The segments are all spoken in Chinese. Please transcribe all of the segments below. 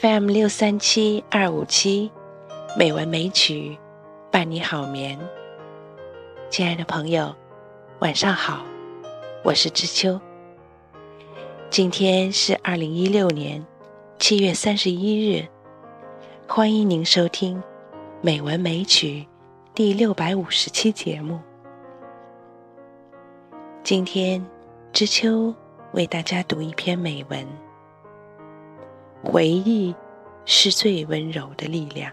FM 六三七二五七，美文美曲伴你好眠。亲爱的朋友，晚上好，我是知秋。今天是二零一六年七月三十一日，欢迎您收听《美文美曲》第六百五十期节目。今天，知秋为大家读一篇美文。回忆是最温柔的力量。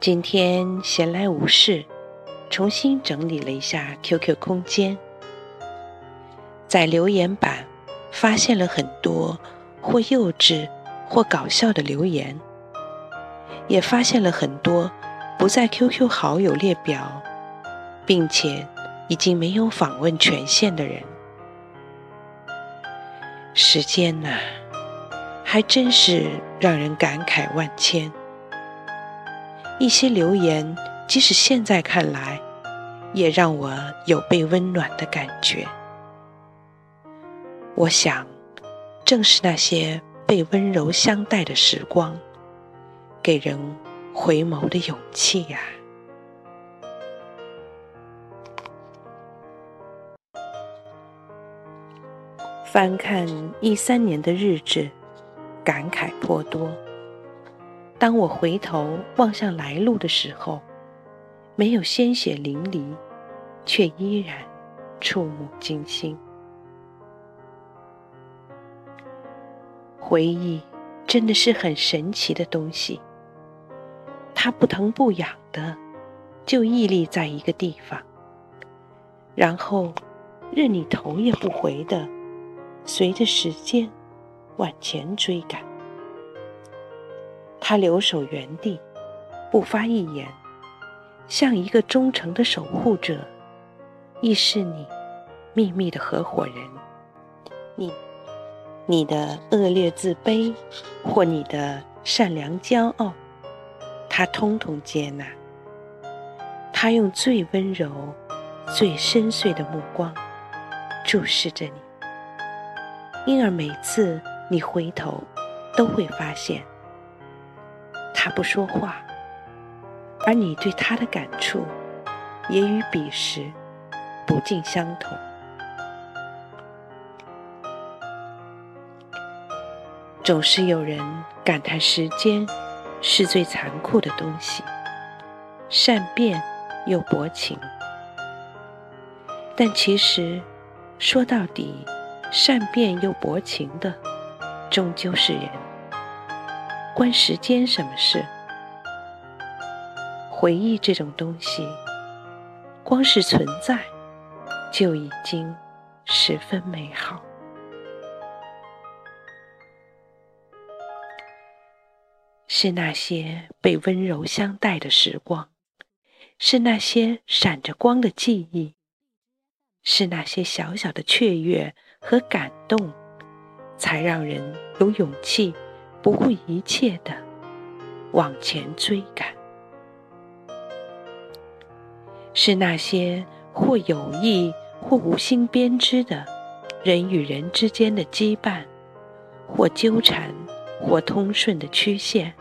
今天闲来无事，重新整理了一下 QQ 空间，在留言板发现了很多。或幼稚，或搞笑的留言，也发现了很多不在 QQ 好友列表，并且已经没有访问权限的人。时间呐，还真是让人感慨万千。一些留言，即使现在看来，也让我有被温暖的感觉。我想。正是那些被温柔相待的时光，给人回眸的勇气呀。翻看一三年的日志，感慨颇多。当我回头望向来路的时候，没有鲜血淋漓，却依然触目惊心。回忆真的是很神奇的东西，它不疼不痒的，就屹立在一个地方，然后任你头也不回的随着时间往前追赶。它留守原地，不发一言，像一个忠诚的守护者，亦是你秘密的合伙人。你。你的恶劣自卑，或你的善良骄傲，他通通接纳。他用最温柔、最深邃的目光注视着你，因而每次你回头，都会发现他不说话，而你对他的感触，也与彼时不尽相同。总是有人感叹时间是最残酷的东西，善变又薄情。但其实说到底，善变又薄情的终究是人，关时间什么事？回忆这种东西，光是存在就已经十分美好。是那些被温柔相待的时光，是那些闪着光的记忆，是那些小小的雀跃和感动，才让人有勇气不顾一切的往前追赶。是那些或有意或无心编织的人与人之间的羁绊，或纠缠。或通顺的曲线，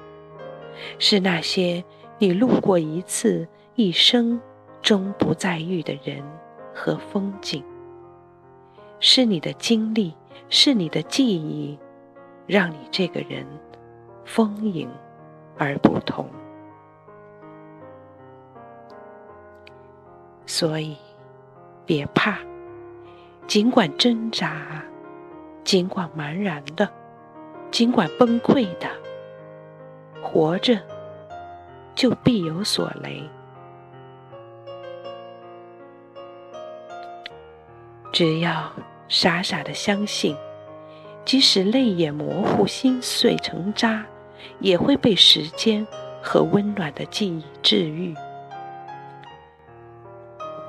是那些你路过一次，一生终不再遇的人和风景。是你的经历，是你的记忆，让你这个人丰盈而不同。所以，别怕，尽管挣扎，尽管茫然的。尽管崩溃的，活着就必有所累。只要傻傻的相信，即使泪眼模糊、心碎成渣，也会被时间和温暖的记忆治愈。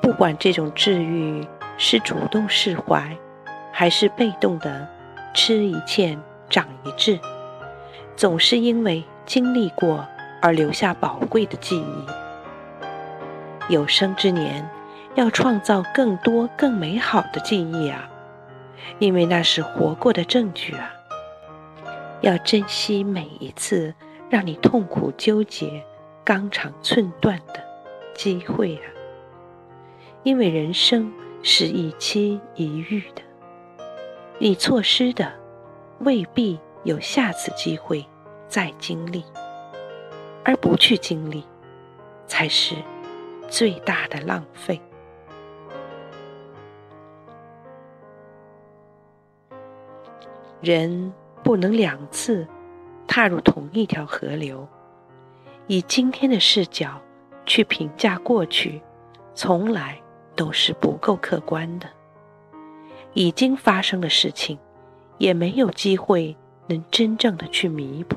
不管这种治愈是主动释怀，还是被动的吃一堑长一智，总是因为经历过而留下宝贵的记忆。有生之年，要创造更多更美好的记忆啊，因为那是活过的证据啊。要珍惜每一次让你痛苦纠结、肝肠寸断的机会啊，因为人生是一期一遇的，你错失的未必有下次机会再经历，而不去经历，才是最大的浪费。人。不能两次踏入同一条河流，以今天的视角去评价过去，从来都是不够客观的。已经发生的事情，也没有机会能真正的去弥补。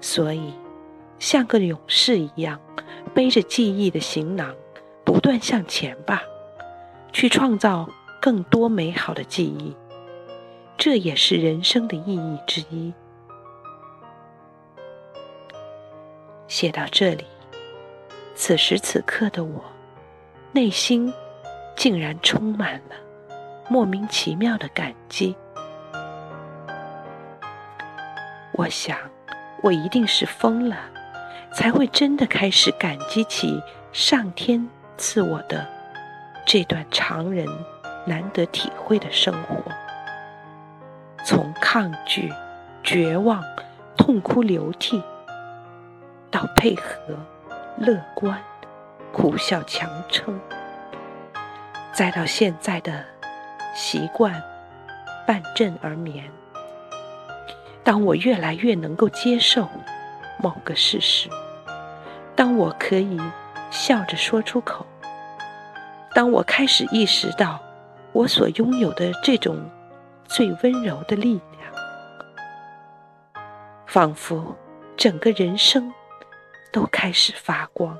所以，像个勇士一样，背着记忆的行囊，不断向前吧，去创造更多美好的记忆。这也是人生的意义之一。写到这里，此时此刻的我，内心竟然充满了莫名其妙的感激。我想，我一定是疯了，才会真的开始感激起上天赐我的这段常人难得体会的生活。从抗拒、绝望、痛哭流涕，到配合、乐观、苦笑强撑，再到现在的习惯半枕而眠。当我越来越能够接受某个事实，当我可以笑着说出口，当我开始意识到我所拥有的这种。最温柔的力量，仿佛整个人生都开始发光。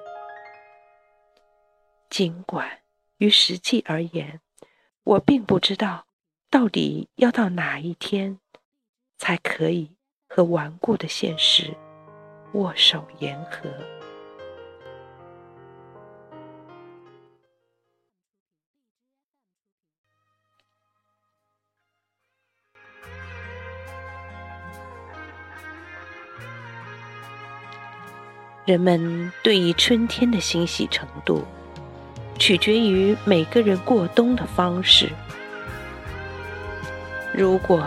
尽管于实际而言，我并不知道到底要到哪一天，才可以和顽固的现实握手言和。人们对于春天的欣喜程度，取决于每个人过冬的方式。如果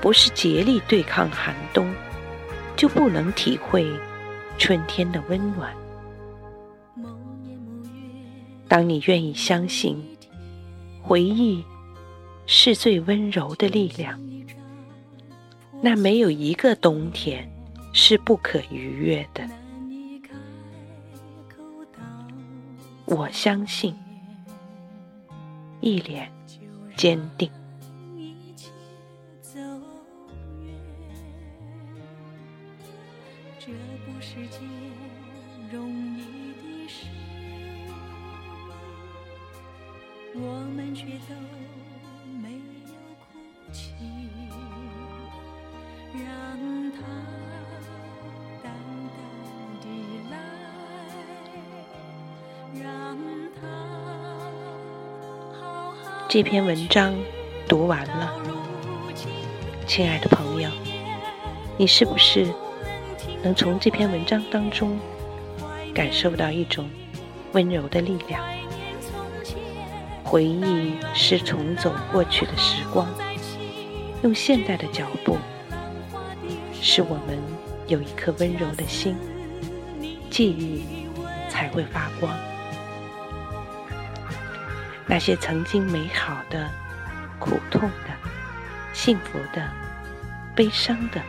不是竭力对抗寒冬，就不能体会春天的温暖。当你愿意相信，回忆是最温柔的力量，那没有一个冬天是不可逾越的。我相信，一脸坚定。我们却都没有哭泣，让它。这篇文章读完了，亲爱的朋友，你是不是能从这篇文章当中感受到一种温柔的力量？回忆是重走过去的时光，用现代的脚步，使我们有一颗温柔的心，记忆才会发光。那些曾经美好的、苦痛的、幸福的、悲伤的，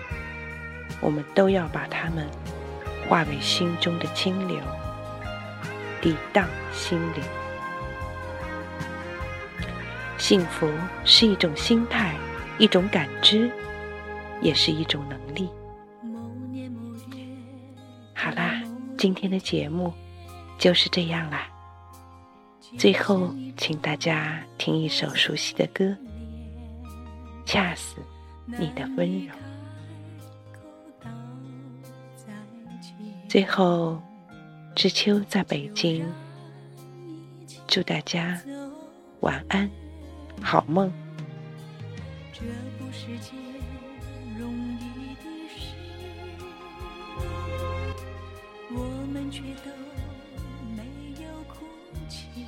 我们都要把它们化为心中的清流，涤荡心灵。幸福是一种心态，一种感知，也是一种能力。好啦，今天的节目就是这样啦。最后，请大家听一首熟悉的歌，《恰似你的温柔》。最后，知秋在北京，祝大家晚安，好梦。这不是件容易的事，我们却都没有哭泣，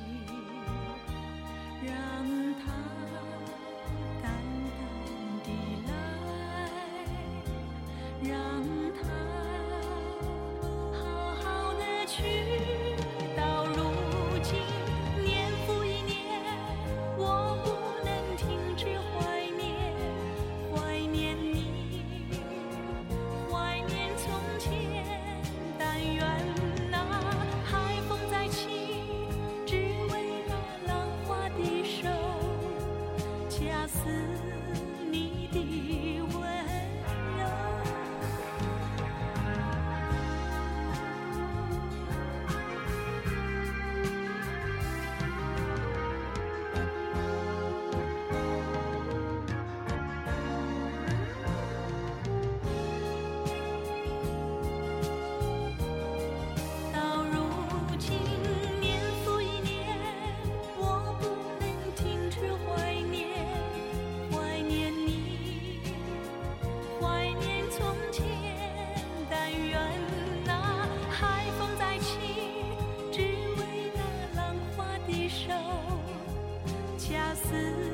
让它淡淡的来，让它好好的去。思。